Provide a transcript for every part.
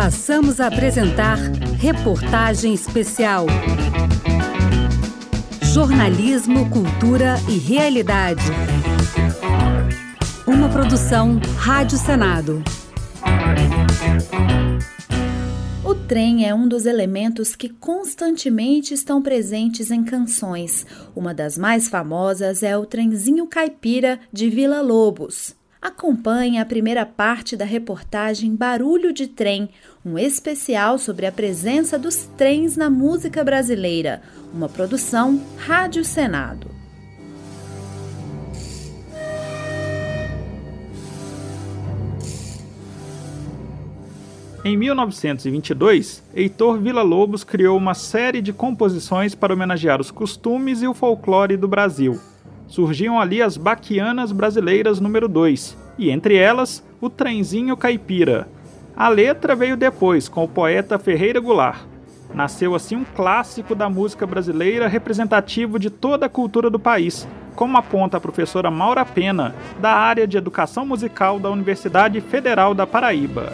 Passamos a apresentar Reportagem Especial. Jornalismo, cultura e realidade. Uma produção Rádio Senado. O trem é um dos elementos que constantemente estão presentes em canções. Uma das mais famosas é o Trenzinho Caipira de Vila Lobos. Acompanhe a primeira parte da reportagem Barulho de Trem, um especial sobre a presença dos trens na música brasileira, uma produção Rádio Senado. Em 1922, Heitor Villa-Lobos criou uma série de composições para homenagear os costumes e o folclore do Brasil surgiam ali as Baquianas Brasileiras número 2, e entre elas, o Trenzinho Caipira. A letra veio depois, com o poeta Ferreira Goulart. Nasceu assim um clássico da música brasileira representativo de toda a cultura do país, como aponta a professora Maura Pena, da área de Educação Musical da Universidade Federal da Paraíba.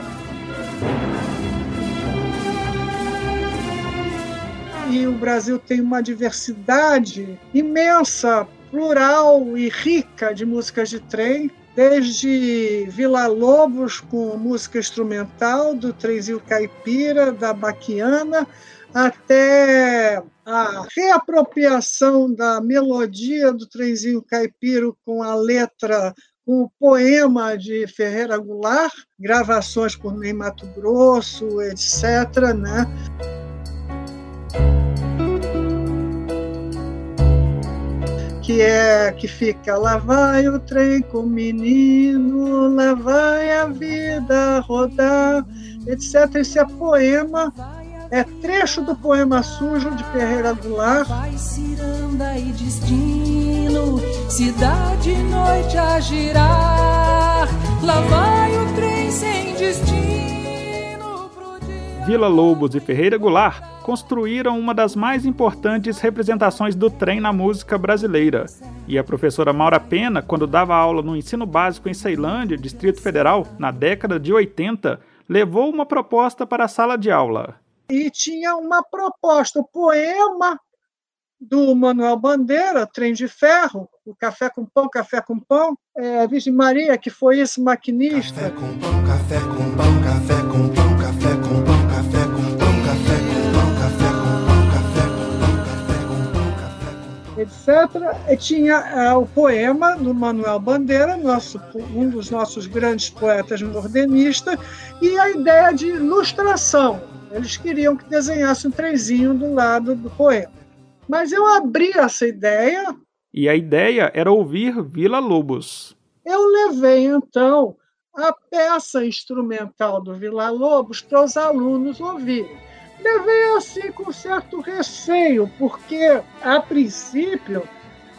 E o Brasil tem uma diversidade imensa plural e rica de músicas de trem, desde Vila Lobos com música instrumental, do Trenzinho Caipira, da Baquiana, até a reapropriação da melodia do Trenzinho Caipira com a letra com o poema de Ferreira Goulart, gravações por Ney Mato Grosso, etc. Né? Que é que fica lá vai o trem com o menino, lá vai a vida rodar, etc. Esse é poema, é trecho do poema sujo de Ferreira Goulart. Vai ciranda e destino, cidade e noite a girar, lá vai o trem sem destino pro dia. Vila Lobos e Ferreira Goulart construíram uma das mais importantes representações do trem na música brasileira. E a professora Maura Pena, quando dava aula no ensino básico em Ceilândia, Distrito Federal, na década de 80, levou uma proposta para a sala de aula. E tinha uma proposta, o poema do Manuel Bandeira, Trem de Ferro, o Café com Pão, Café com Pão, é, Virgem Maria, que foi esse maquinista. Café com pão, café com pão, café com pão, etc. E tinha é, o poema do Manuel Bandeira, nosso, um dos nossos grandes poetas modernistas, e a ideia de ilustração. Eles queriam que desenhasse um trenzinho do lado do poema. Mas eu abri essa ideia. E a ideia era ouvir Vila Lobos. Eu levei, então, a peça instrumental do Vila Lobos para os alunos ouvirem levei assim com certo receio, porque a princípio,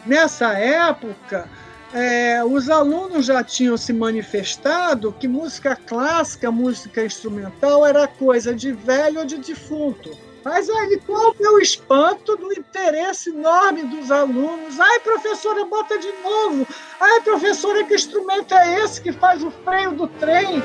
nessa época, é, os alunos já tinham se manifestado que música clássica, música instrumental era coisa de velho ou de defunto. Mas aí, qual o espanto do interesse enorme dos alunos? Ai, professora, bota de novo! Ai, professora, que instrumento é esse que faz o freio do trem?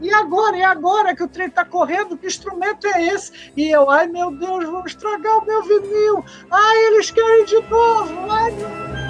E agora? E agora que o trem está correndo? Que instrumento é esse? E eu, ai meu Deus, vamos estragar o meu vinil. Ai, eles querem de novo. Ai, meu...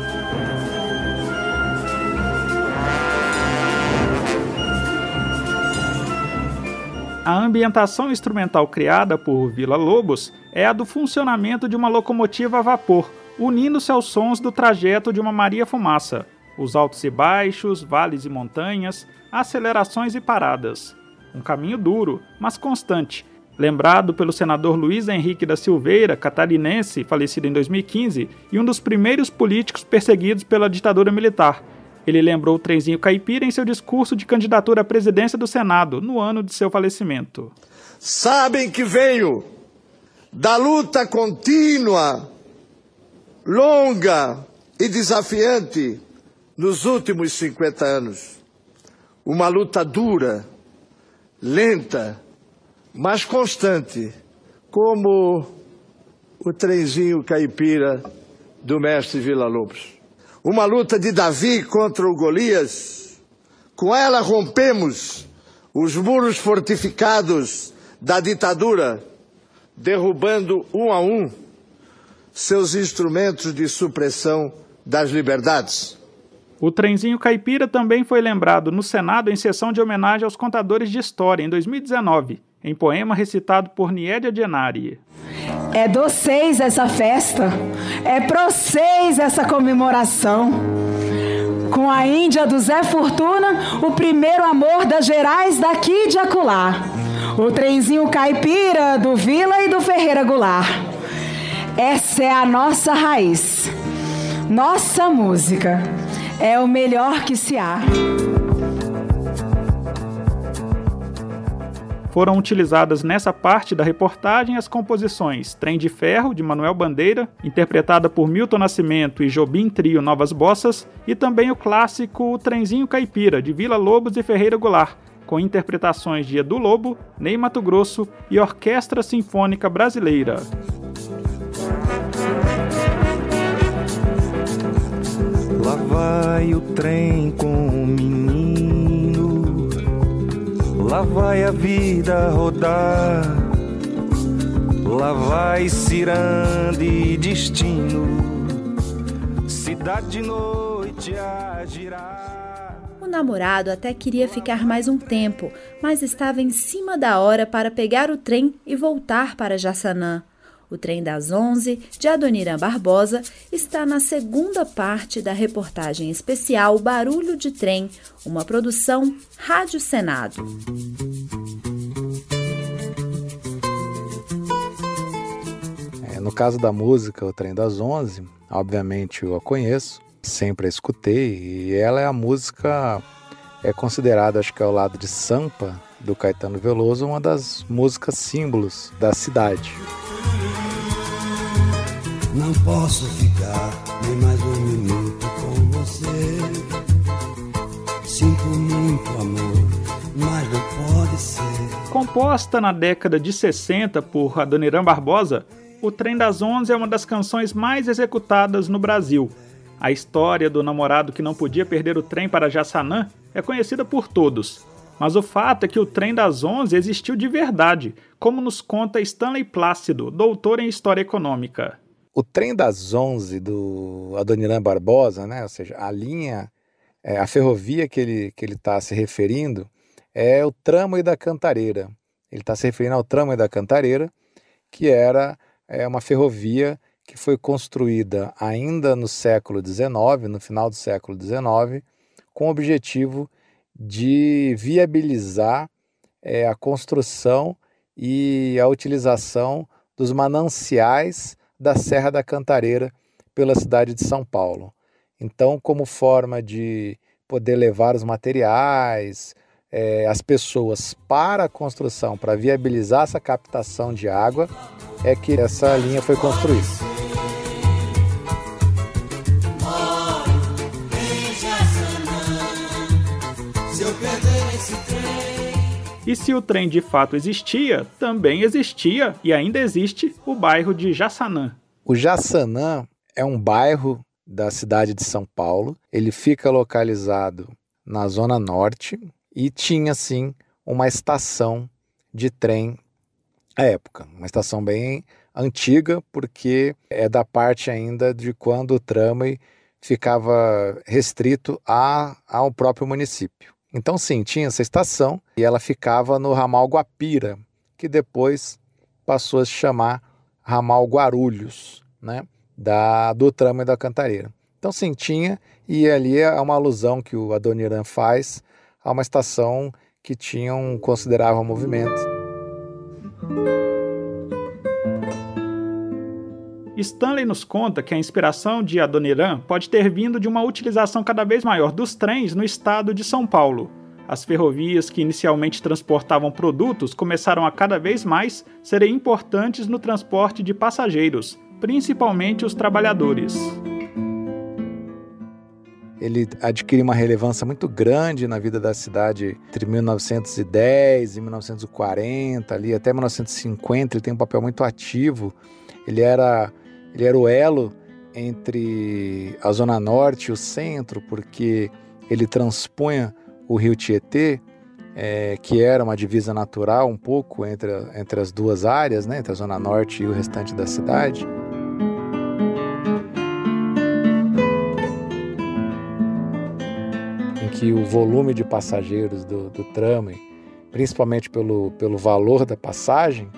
A ambientação instrumental criada por Vila Lobos é a do funcionamento de uma locomotiva a vapor, unindo-se aos sons do trajeto de uma Maria Fumaça, os altos e baixos, vales e montanhas, acelerações e paradas. Um caminho duro, mas constante, lembrado pelo senador Luiz Henrique da Silveira, catarinense, falecido em 2015, e um dos primeiros políticos perseguidos pela ditadura militar. Ele lembrou o trenzinho caipira em seu discurso de candidatura à presidência do Senado, no ano de seu falecimento. Sabem que veio da luta contínua, longa e desafiante nos últimos 50 anos uma luta dura, lenta, mas constante, como o trenzinho caipira do mestre Vila Lobos. Uma luta de Davi contra o Golias, Com ela rompemos os muros fortificados da ditadura, derrubando um a um seus instrumentos de supressão das liberdades. O trenzinho caipira também foi lembrado no Senado em sessão de homenagem aos contadores de história em 2019, em poema recitado por Niédia Genari. É doceis essa festa, é proceis essa comemoração. Com a Índia do Zé Fortuna, o primeiro amor das Gerais daqui de acolá. O trenzinho caipira do Vila e do Ferreira Goulart. Essa é a nossa raiz, nossa música. É o melhor que se há. Foram utilizadas nessa parte da reportagem as composições Trem de Ferro, de Manuel Bandeira, interpretada por Milton Nascimento e Jobim Trio Novas Bossas, e também o clássico Trenzinho Caipira, de Vila Lobos e Ferreira Goulart, com interpretações de Edu Lobo, Ney Mato Grosso e Orquestra Sinfônica Brasileira. Vai o trem com o menino, lá vai a vida rodar, lá vai cirande destino, cidade de noite a girar. O namorado até queria ficar mais um tempo, mas estava em cima da hora para pegar o trem e voltar para Jaçanã. O Trem das Onze, de Adoniran Barbosa, está na segunda parte da reportagem especial Barulho de Trem, uma produção Rádio Senado. É, no caso da música O Trem das Onze, obviamente eu a conheço, sempre a escutei, e ela é a música, é considerada, acho que ao lado de Sampa, do Caetano Veloso, uma das músicas símbolos da cidade. Não posso ficar nem mais um minuto com você. Sinto muito amor, mas não pode ser. Composta na década de 60 por Adoniran Barbosa, O Trem das Onze é uma das canções mais executadas no Brasil. A história do namorado que não podia perder o trem para Jaçanã é conhecida por todos. Mas o fato é que o Trem das Onze existiu de verdade, como nos conta Stanley Plácido, doutor em História Econômica. O trem das 11 do Adoniran Barbosa, né, ou seja, a linha, é, a ferrovia que ele que ele está se referindo é o Tramway da Cantareira. Ele está se referindo ao Tramway da Cantareira, que era é, uma ferrovia que foi construída ainda no século XIX, no final do século XIX, com o objetivo de viabilizar é, a construção e a utilização dos mananciais da Serra da Cantareira pela cidade de São Paulo. Então, como forma de poder levar os materiais, é, as pessoas para a construção, para viabilizar essa captação de água, é que essa linha foi construída. E se o trem de fato existia, também existia e ainda existe o bairro de Jaçanã. O Jaçanã é um bairro da cidade de São Paulo. Ele fica localizado na zona norte e tinha sim uma estação de trem à época, uma estação bem antiga porque é da parte ainda de quando o tramway ficava restrito a, ao próprio município. Então, sim, tinha essa estação e ela ficava no ramal Guapira, que depois passou a se chamar ramal Guarulhos, né? Da, do tramo e da cantareira. Então, sim, tinha, e ali é uma alusão que o Adoniran faz a uma estação que tinha um considerável movimento. Stanley nos conta que a inspiração de Adoniran pode ter vindo de uma utilização cada vez maior dos trens no estado de São Paulo. As ferrovias que inicialmente transportavam produtos começaram a cada vez mais serem importantes no transporte de passageiros, principalmente os trabalhadores. Ele adquire uma relevância muito grande na vida da cidade entre 1910 e 1940, ali até 1950 ele tem um papel muito ativo. Ele era ele era o elo entre a Zona Norte e o centro, porque ele transpunha o rio Tietê, é, que era uma divisa natural um pouco entre, entre as duas áreas, né, entre a Zona Norte e o restante da cidade. Em que o volume de passageiros do, do trame, principalmente pelo, pelo valor da passagem,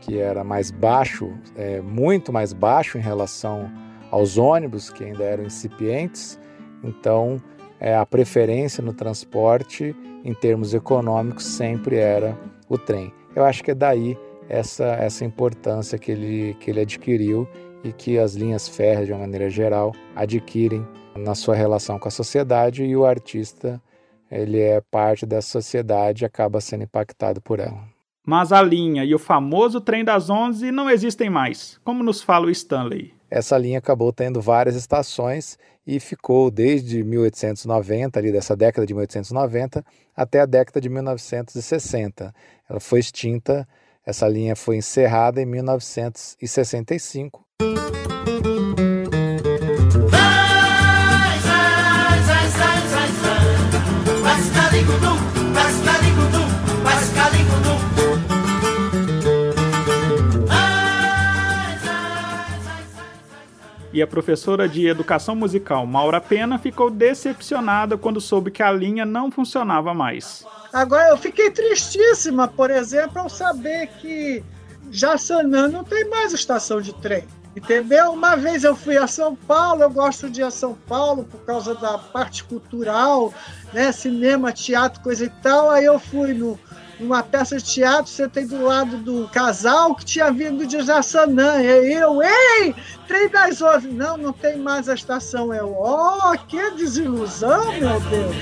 que era mais baixo, é, muito mais baixo em relação aos ônibus, que ainda eram incipientes, então é, a preferência no transporte em termos econômicos sempre era o trem. Eu acho que é daí essa, essa importância que ele, que ele adquiriu e que as linhas férreas, de uma maneira geral, adquirem na sua relação com a sociedade e o artista ele é parte dessa sociedade e acaba sendo impactado por ela. Mas a linha e o famoso trem das onze não existem mais, como nos fala o Stanley. Essa linha acabou tendo várias estações e ficou desde 1890, ali dessa década de 1890, até a década de 1960. Ela foi extinta, essa linha foi encerrada em 1965. E a professora de educação musical Maura Pena ficou decepcionada quando soube que a linha não funcionava mais. Agora, eu fiquei tristíssima, por exemplo, ao saber que Jaçanã não tem mais estação de trem. Entendeu? Uma vez eu fui a São Paulo, eu gosto de ir a São Paulo por causa da parte cultural, né? Cinema, teatro, coisa e tal. Aí eu fui no, numa peça de teatro, sentei do lado do casal que tinha vindo de Jaçanã. E eu, ei, trem das onze. Não, não tem mais a estação. Eu, oh, que desilusão, meu Deus.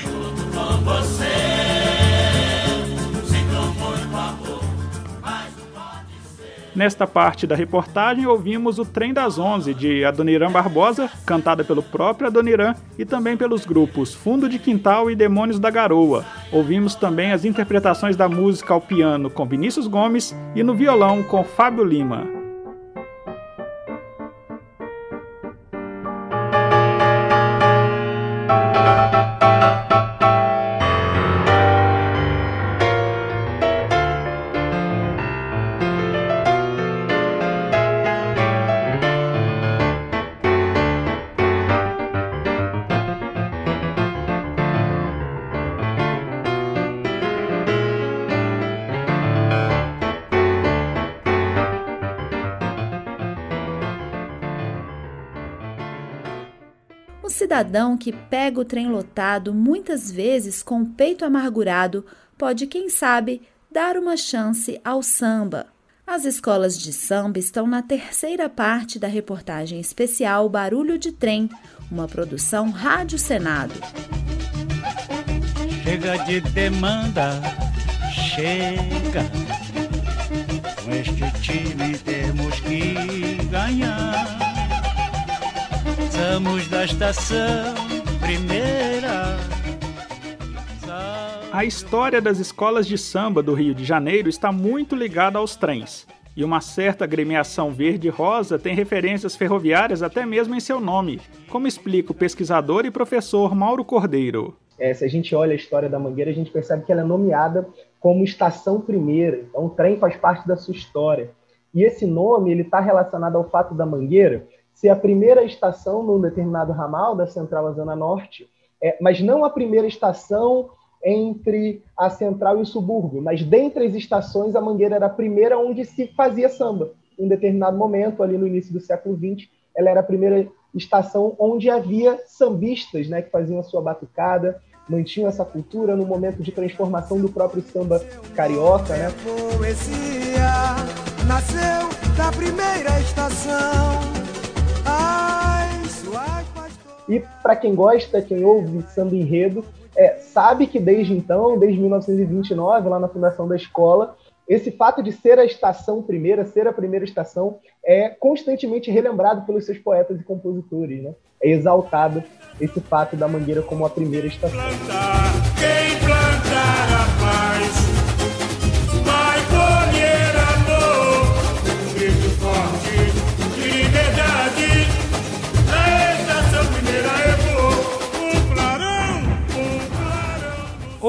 Nesta parte da reportagem, ouvimos o Trem das Onze, de Adoniran Barbosa, cantada pelo próprio Adoniran e também pelos grupos Fundo de Quintal e Demônios da Garoa. Ouvimos também as interpretações da música ao piano com Vinícius Gomes e no violão com Fábio Lima. Cidadão que pega o trem lotado, muitas vezes com o peito amargurado, pode, quem sabe, dar uma chance ao samba. As escolas de samba estão na terceira parte da reportagem especial Barulho de Trem, uma produção Rádio Senado. Chega de demanda, chega. Com este time temos que Somos da estação primeira. A história das escolas de samba do Rio de Janeiro está muito ligada aos trens. E uma certa agremiação verde-rosa tem referências ferroviárias até mesmo em seu nome, como explica o pesquisador e professor Mauro Cordeiro. É, se a gente olha a história da Mangueira, a gente percebe que ela é nomeada como Estação Primeira. Então, o trem faz parte da sua história. E esse nome ele está relacionado ao fato da Mangueira ser a primeira estação num determinado ramal da Central à Zona Norte, é, mas não a primeira estação entre a Central e o subúrbio, mas dentre as estações, a Mangueira era a primeira onde se fazia samba. Em determinado momento, ali no início do século XX, ela era a primeira estação onde havia sambistas né, que faziam a sua batucada, mantinham essa cultura no momento de transformação do próprio samba carioca. Né? Poesia nasceu da primeira estação e para quem gosta, quem ouve samba enredo, é, sabe que desde então, desde 1929, lá na fundação da escola, esse fato de ser a estação primeira, ser a primeira estação, é constantemente relembrado pelos seus poetas e compositores. Né? É exaltado esse fato da Mangueira como a primeira estação. Quem plantar a paz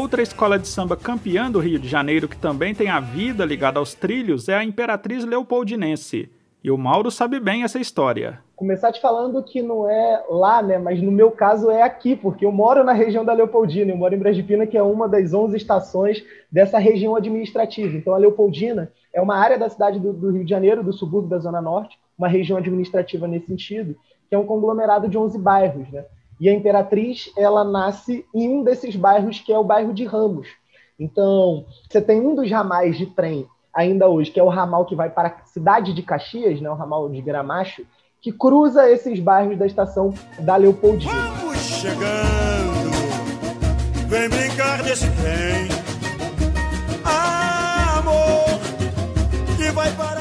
Outra escola de samba campeã do Rio de Janeiro que também tem a vida ligada aos trilhos é a Imperatriz Leopoldinense. E o Mauro sabe bem essa história. Começar te falando que não é lá, né? Mas no meu caso é aqui, porque eu moro na região da Leopoldina, eu moro em Brasília, que é uma das 11 estações dessa região administrativa. Então a Leopoldina é uma área da cidade do, do Rio de Janeiro, do subúrbio da Zona Norte, uma região administrativa nesse sentido, que é um conglomerado de 11 bairros, né? E a Imperatriz, ela nasce em um desses bairros, que é o bairro de Ramos. Então, você tem um dos ramais de trem ainda hoje, que é o ramal que vai para a cidade de Caxias, né, o ramal de Gramacho, que cruza esses bairros da estação da Leopoldina. Vamos chegando, vem brincar desse trem. Amor, que vai estação.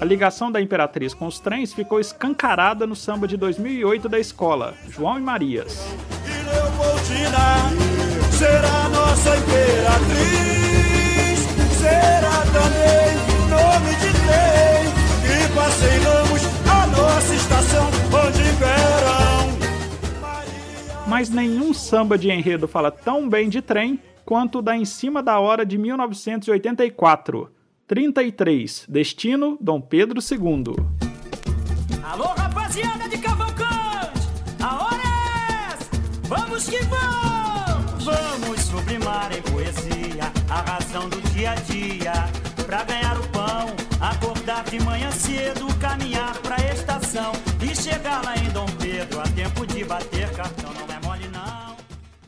A ligação da Imperatriz com os trens ficou escancarada no samba de 2008 da escola, João e Marias. E será nossa imperatriz, será também nome de trem a nossa estação onde imperam. Mas nenhum samba de enredo fala tão bem de trem quanto o da Em Cima da Hora de 1984. 33. Destino Dom Pedro II. Alô, rapaziada de Cavalcante! A hora é essa! Vamos que vamos! Vamos sublimar em poesia a razão do dia a dia. Pra ganhar o pão, acordar de manhã cedo, caminhar pra estação e chegar lá em Dom Pedro a tempo de bater cartão.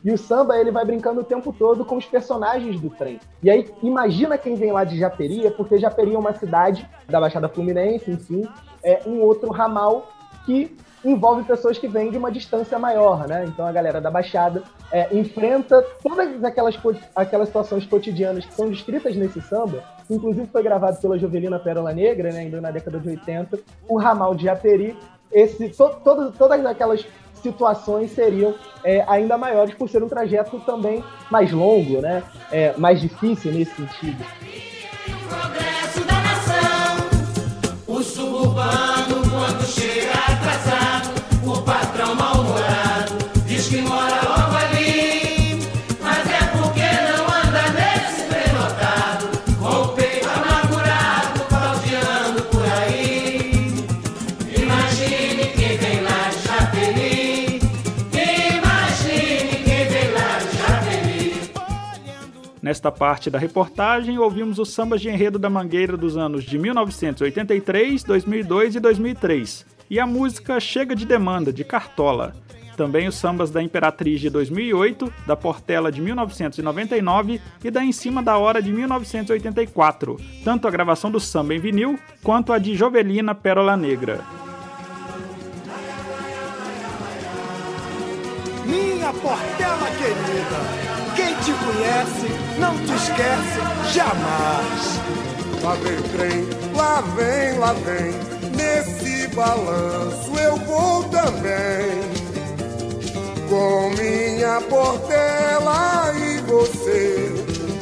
E o samba ele vai brincando o tempo todo com os personagens do trem. E aí imagina quem vem lá de Japeri, é porque Japeri é uma cidade da Baixada Fluminense, enfim, é um outro ramal que envolve pessoas que vêm de uma distância maior, né? Então a galera da Baixada é, enfrenta todas aquelas, aquelas situações cotidianas que são descritas nesse samba. Inclusive foi gravado pela Jovelina Pérola Negra, né? Ainda na década de 80. O ramal de Japeri, esse, to, todas aquelas situações seriam é, ainda maiores por ser um trajeto também mais longo, né? É, mais difícil nesse sentido. O suburbano, quando chega atrasado, o patrão mal-humorado Nesta parte da reportagem, ouvimos os sambas de enredo da Mangueira dos anos de 1983, 2002 e 2003, e a música Chega de Demanda, de Cartola. Também os sambas da Imperatriz de 2008, da Portela de 1999 e da Em Cima da Hora de 1984, tanto a gravação do samba em vinil quanto a de Jovelina Pérola Negra. Minha Portela querida, te conhece não te esquece jamais. Lá vem o trem, lá vem, lá vem. Nesse balanço eu vou também. Com minha portela e você,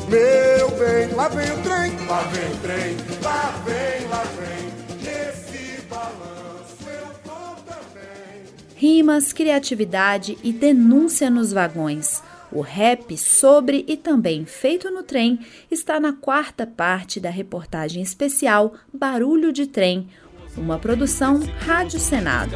meu bem. Lá vem o trem, lá vem o trem, lá vem, lá vem. Nesse balanço eu vou também. Rimas, criatividade e denúncia nos vagões. O rap sobre e também feito no trem está na quarta parte da reportagem especial Barulho de Trem, uma produção Rádio Senado.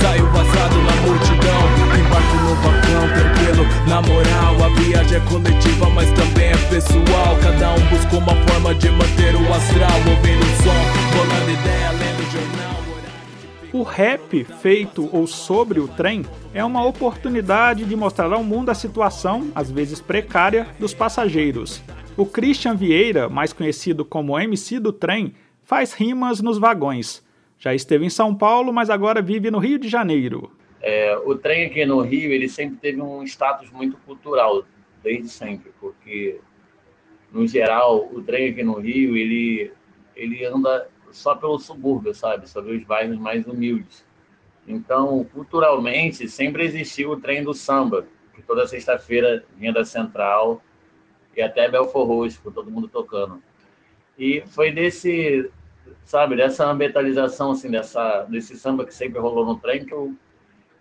Saiu vazado na multidão, embarco no vagão tranquilo. Na moral, a viagem é coletiva, mas também é pessoal. Cada um uma forma de manter o astral, ouvindo o som, ideia, lendo jornal. O rap feito ou sobre o trem é uma oportunidade de mostrar ao mundo a situação, às vezes precária, dos passageiros. O Christian Vieira, mais conhecido como MC do trem, faz rimas nos vagões. Já esteve em São Paulo, mas agora vive no Rio de Janeiro. É, o trem aqui no Rio, ele sempre teve um status muito cultural, desde sempre, porque, no geral, o trem aqui no Rio, ele, ele anda só pelo subúrbio, sabe? Só os bairros mais humildes. Então, culturalmente, sempre existiu o trem do samba, que toda sexta-feira vinha da Central e até Belfor Roxo, com todo mundo tocando. E foi desse, sabe, dessa ambientalização, assim, dessa, desse samba que sempre rolou no trem, que eu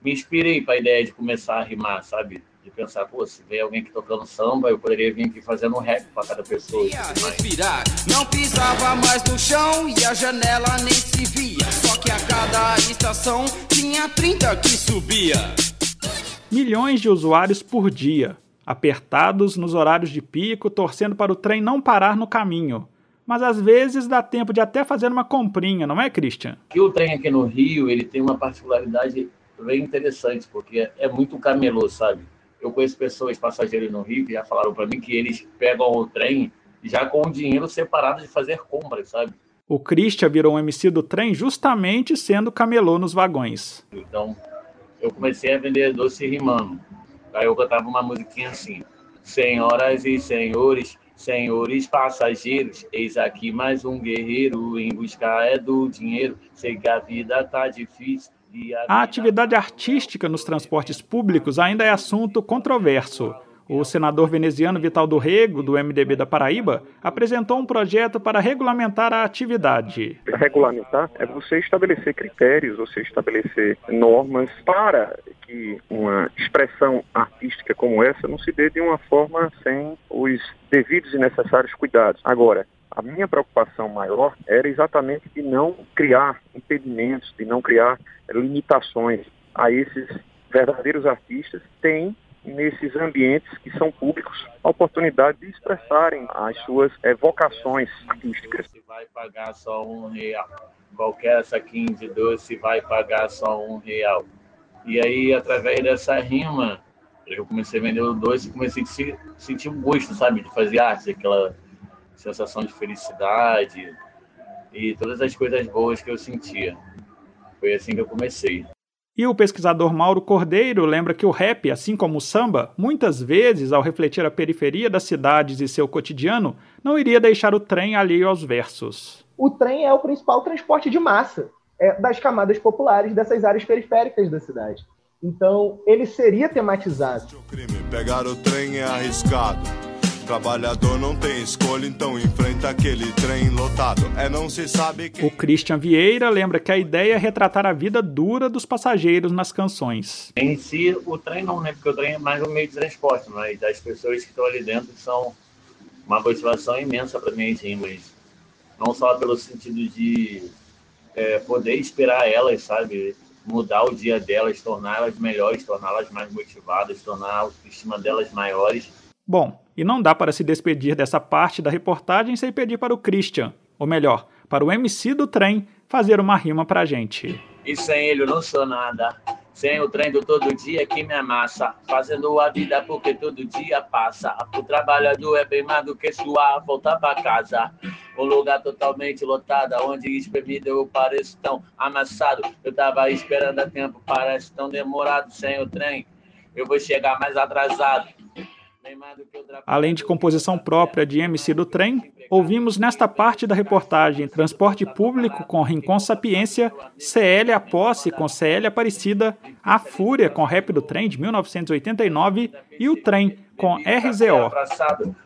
me inspirei para a ideia de começar a rimar, sabe? De pensar, pô, se vem alguém aqui tocando samba, eu poderia vir aqui fazendo um rap para cada pessoa. Respirar, não pisava mais no chão e a janela nem se via. Só que a cada estação tinha 30 que subia. Milhões de usuários por dia, apertados nos horários de pico, torcendo para o trem não parar no caminho. Mas às vezes dá tempo de até fazer uma comprinha, não é, Christian? E o trem aqui no Rio, ele tem uma particularidade bem interessante, porque é muito camelô, sabe? Eu conheço pessoas, passageiros no Rio, que já falaram para mim que eles pegam o trem já com o dinheiro separado de fazer compras, sabe? O Christian virou um MC do trem justamente sendo camelô nos vagões. Então, eu comecei a vender doce rimando. Aí eu cantava uma musiquinha assim: Senhoras e senhores, senhores passageiros, eis aqui mais um guerreiro em busca é do dinheiro. Sei que a vida tá difícil. A atividade artística nos transportes públicos ainda é assunto controverso. O senador veneziano Vital do Rego, do MDB da Paraíba, apresentou um projeto para regulamentar a atividade. Regulamentar é você estabelecer critérios, você estabelecer normas para que uma expressão artística como essa não se dê de uma forma sem os devidos e necessários cuidados. Agora, a minha preocupação maior era exatamente de não criar impedimentos, de não criar limitações a esses verdadeiros artistas têm nesses ambientes que são públicos a oportunidade de expressarem as suas é, vocações artísticas. Você vai pagar só um real. Qualquer saquinho de doce vai pagar só um real. E aí, através dessa rima, eu comecei a vender o doce e comecei a sentir um gosto, sabe, de fazer arte, aquela sensação de felicidade e todas as coisas boas que eu sentia. Foi assim que eu comecei. E o pesquisador Mauro Cordeiro lembra que o rap, assim como o samba, muitas vezes, ao refletir a periferia das cidades e seu cotidiano, não iria deixar o trem alheio aos versos. O trem é o principal transporte de massa é, das camadas populares dessas áreas periféricas da cidade. Então, ele seria tematizado. Pegar o trem é arriscado. Trabalhador não tem escolha, então enfrenta aquele trem lotado. É não se sabe quem... O Christian Vieira lembra que a ideia é retratar a vida dura dos passageiros nas canções. Em si, o trem não, né? Porque o trem é mais um meio de transporte, mas as pessoas que estão ali dentro são uma motivação imensa para minhas rimas. Não só pelo sentido de é, poder esperar elas, sabe? Mudar o dia delas, torná-las melhores, torná-las mais motivadas, tornar a autoestima delas maiores Bom, e não dá para se despedir dessa parte da reportagem sem pedir para o Christian, ou melhor, para o MC do trem, fazer uma rima pra gente. E sem ele eu não sou nada. Sem o trem do todo dia que me amassa. Fazendo a vida porque todo dia passa. O trabalhador é bem mais do que suar, voltar pra casa. Um lugar totalmente lotado, onde espremido eu pareço tão amassado. Eu tava esperando a tempo, parece tão demorado. Sem o trem, eu vou chegar mais atrasado. Além de composição própria de MC do Trem, ouvimos nesta parte da reportagem Transporte Público com Rincon Sapiência, CL A Posse com CL Aparecida, A Fúria com Rap do Trem de 1989 e O Trem com RZO.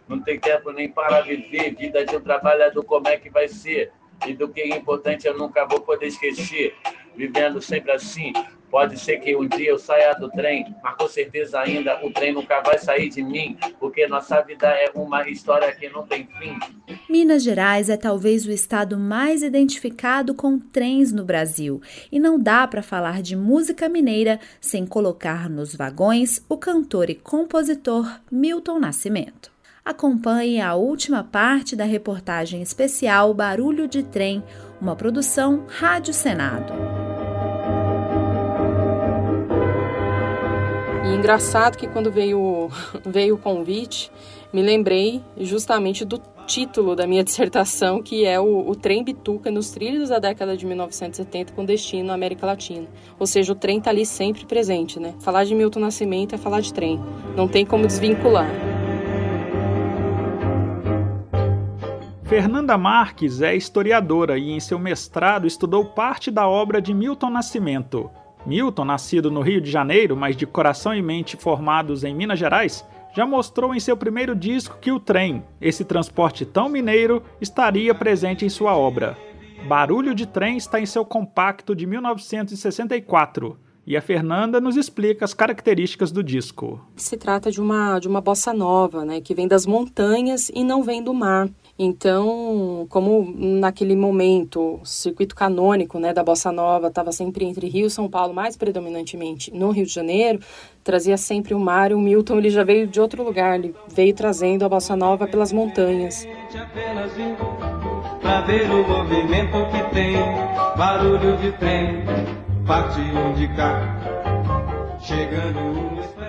Não tem tempo nem para viver, vida de um trabalhador, como é que vai ser? E do que é importante eu nunca vou poder esquecer. Vivendo sempre assim, Pode ser que um dia eu saia do trem, mas com certeza ainda o trem nunca vai sair de mim, porque nossa vida é uma história que não tem fim. Minas Gerais é talvez o estado mais identificado com trens no Brasil, e não dá para falar de música mineira sem colocar nos vagões o cantor e compositor Milton Nascimento. Acompanhe a última parte da reportagem especial Barulho de Trem, uma produção Rádio Senado. Engraçado que quando veio, veio o convite, me lembrei justamente do título da minha dissertação, que é o, o trem bituca nos trilhos da década de 1970 com destino à América Latina. Ou seja, o trem está ali sempre presente, né? Falar de Milton Nascimento é falar de trem. Não tem como desvincular. Fernanda Marques é historiadora e em seu mestrado estudou parte da obra de Milton Nascimento, Milton, nascido no Rio de Janeiro, mas de coração e mente formados em Minas Gerais, já mostrou em seu primeiro disco que o trem, esse transporte tão mineiro, estaria presente em sua obra. Barulho de Trem está em seu compacto de 1964. E a Fernanda nos explica as características do disco. Se trata de uma, de uma bossa nova, né, que vem das montanhas e não vem do mar. Então, como naquele momento o circuito canônico né, da Bossa Nova estava sempre entre Rio e São Paulo, mais predominantemente no Rio de Janeiro, trazia sempre o mar. O Milton ele já veio de outro lugar, ele veio trazendo a Bossa Nova pelas montanhas. Pra ver o movimento que tem, barulho de trem, de cá, chegando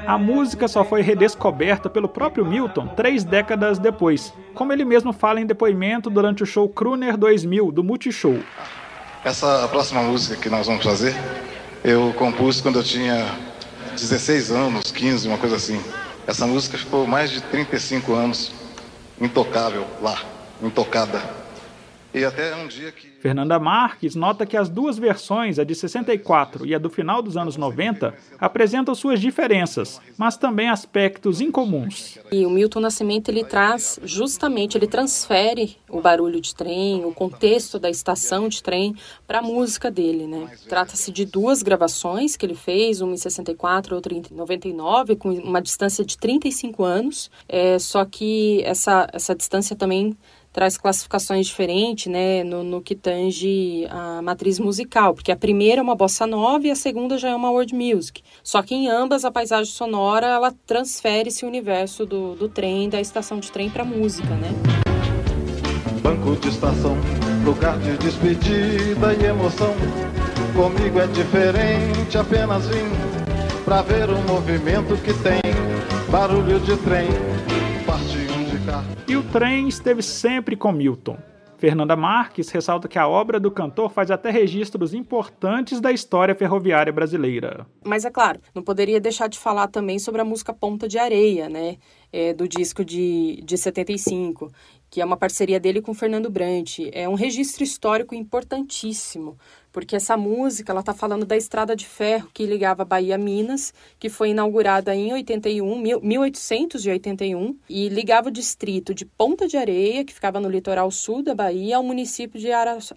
a música só foi redescoberta pelo próprio Milton três décadas depois, como ele mesmo fala em depoimento durante o show Kruner 2000 do Multishow. Essa próxima música que nós vamos fazer, eu compus quando eu tinha 16 anos, 15, uma coisa assim. Essa música ficou mais de 35 anos intocável lá, intocada. E até um dia que. Fernanda Marques nota que as duas versões, a de 64 e a do final dos anos 90, apresentam suas diferenças, mas também aspectos incomuns. E o Milton Nascimento ele traz justamente, ele transfere o barulho de trem, o contexto da estação de trem para a música dele, né? Trata-se de duas gravações que ele fez, uma em 64, outra em 99, com uma distância de 35 anos. É, só que essa essa distância também traz classificações diferentes, né, no, no, que tange a matriz musical, porque a primeira é uma bossa nova e a segunda já é uma world music. Só que em ambas a paisagem sonora ela transfere esse universo do, do trem, da estação de trem para música, né? Banco de estação, lugar de despedida e emoção. Comigo é diferente, apenas vim pra ver o movimento que tem barulho de trem e o trem esteve sempre com Milton. Fernanda Marques ressalta que a obra do cantor faz até registros importantes da história ferroviária brasileira. Mas é claro, não poderia deixar de falar também sobre a música Ponta de Areia, né? É, do disco de, de 75, que é uma parceria dele com Fernando Brant. É um registro histórico importantíssimo, porque essa música ela está falando da estrada de ferro que ligava Bahia a Minas, que foi inaugurada em 81, 1881, e ligava o distrito de Ponta de Areia, que ficava no litoral sul da Bahia, ao município de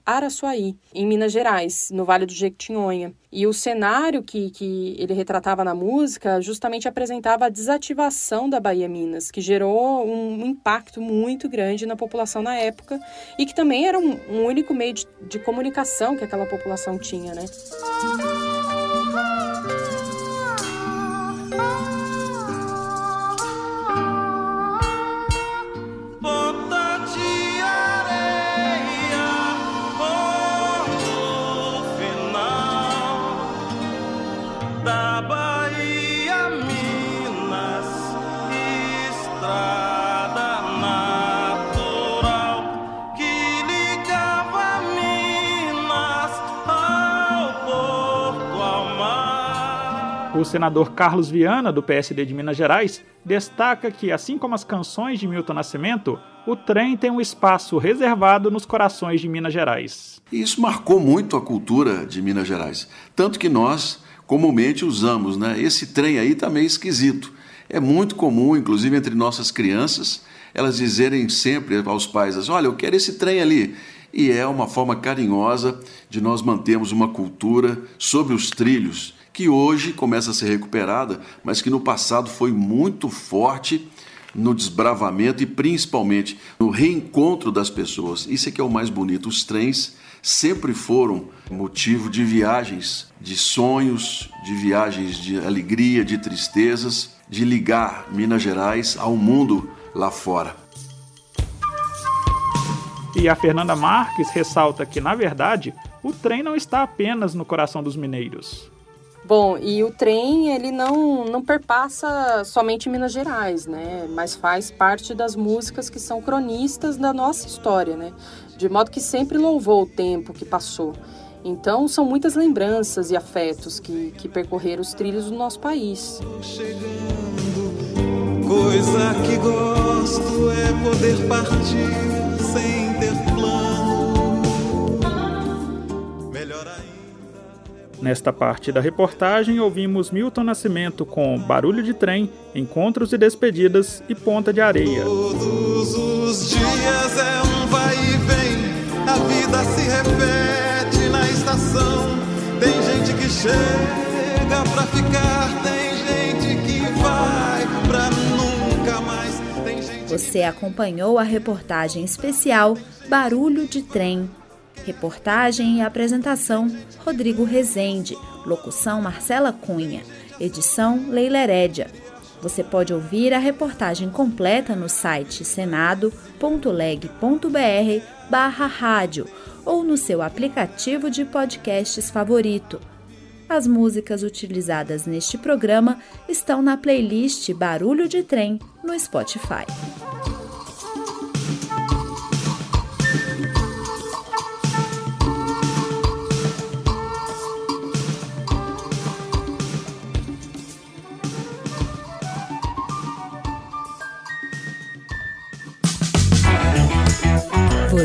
Araçuaí, em Minas Gerais, no Vale do Jequitinhonha. E o cenário que, que ele retratava na música justamente apresentava a desativação da Bahia Minas, que gerou um impacto muito grande na população na época e que também era um, um único meio de, de comunicação que aquela população tinha, né? O senador Carlos Viana, do PSD de Minas Gerais, destaca que, assim como as canções de Milton Nascimento, o trem tem um espaço reservado nos corações de Minas Gerais. Isso marcou muito a cultura de Minas Gerais. Tanto que nós comumente usamos, né? Esse trem aí tá meio esquisito. É muito comum, inclusive entre nossas crianças, elas dizerem sempre aos pais: olha, eu quero esse trem ali. E é uma forma carinhosa de nós mantermos uma cultura sobre os trilhos que hoje começa a ser recuperada, mas que no passado foi muito forte no desbravamento e principalmente no reencontro das pessoas. Isso é que é o mais bonito. Os trens sempre foram motivo de viagens, de sonhos, de viagens de alegria, de tristezas, de ligar Minas Gerais ao mundo lá fora. E a Fernanda Marques ressalta que, na verdade, o trem não está apenas no coração dos mineiros. Bom, e o trem, ele não, não perpassa somente Minas Gerais, né? Mas faz parte das músicas que são cronistas da nossa história, né? De modo que sempre louvou o tempo que passou. Então, são muitas lembranças e afetos que, que percorreram os trilhos do nosso país. Chegando, coisa que gosto é poder partir sem Nesta parte da reportagem, ouvimos Milton Nascimento com Barulho de Trem, Encontros e Despedidas e Ponta de Areia. Todos os dias é um vai e vem, a vida se repete na estação. Tem gente que chega pra ficar, tem gente que vai pra nunca mais. Tem gente Você acompanhou a reportagem especial Barulho de Trem. Reportagem e apresentação Rodrigo Rezende, locução Marcela Cunha, edição Leila Herédia. Você pode ouvir a reportagem completa no site senado.leg.br barra rádio ou no seu aplicativo de podcasts favorito. As músicas utilizadas neste programa estão na playlist Barulho de Trem no Spotify.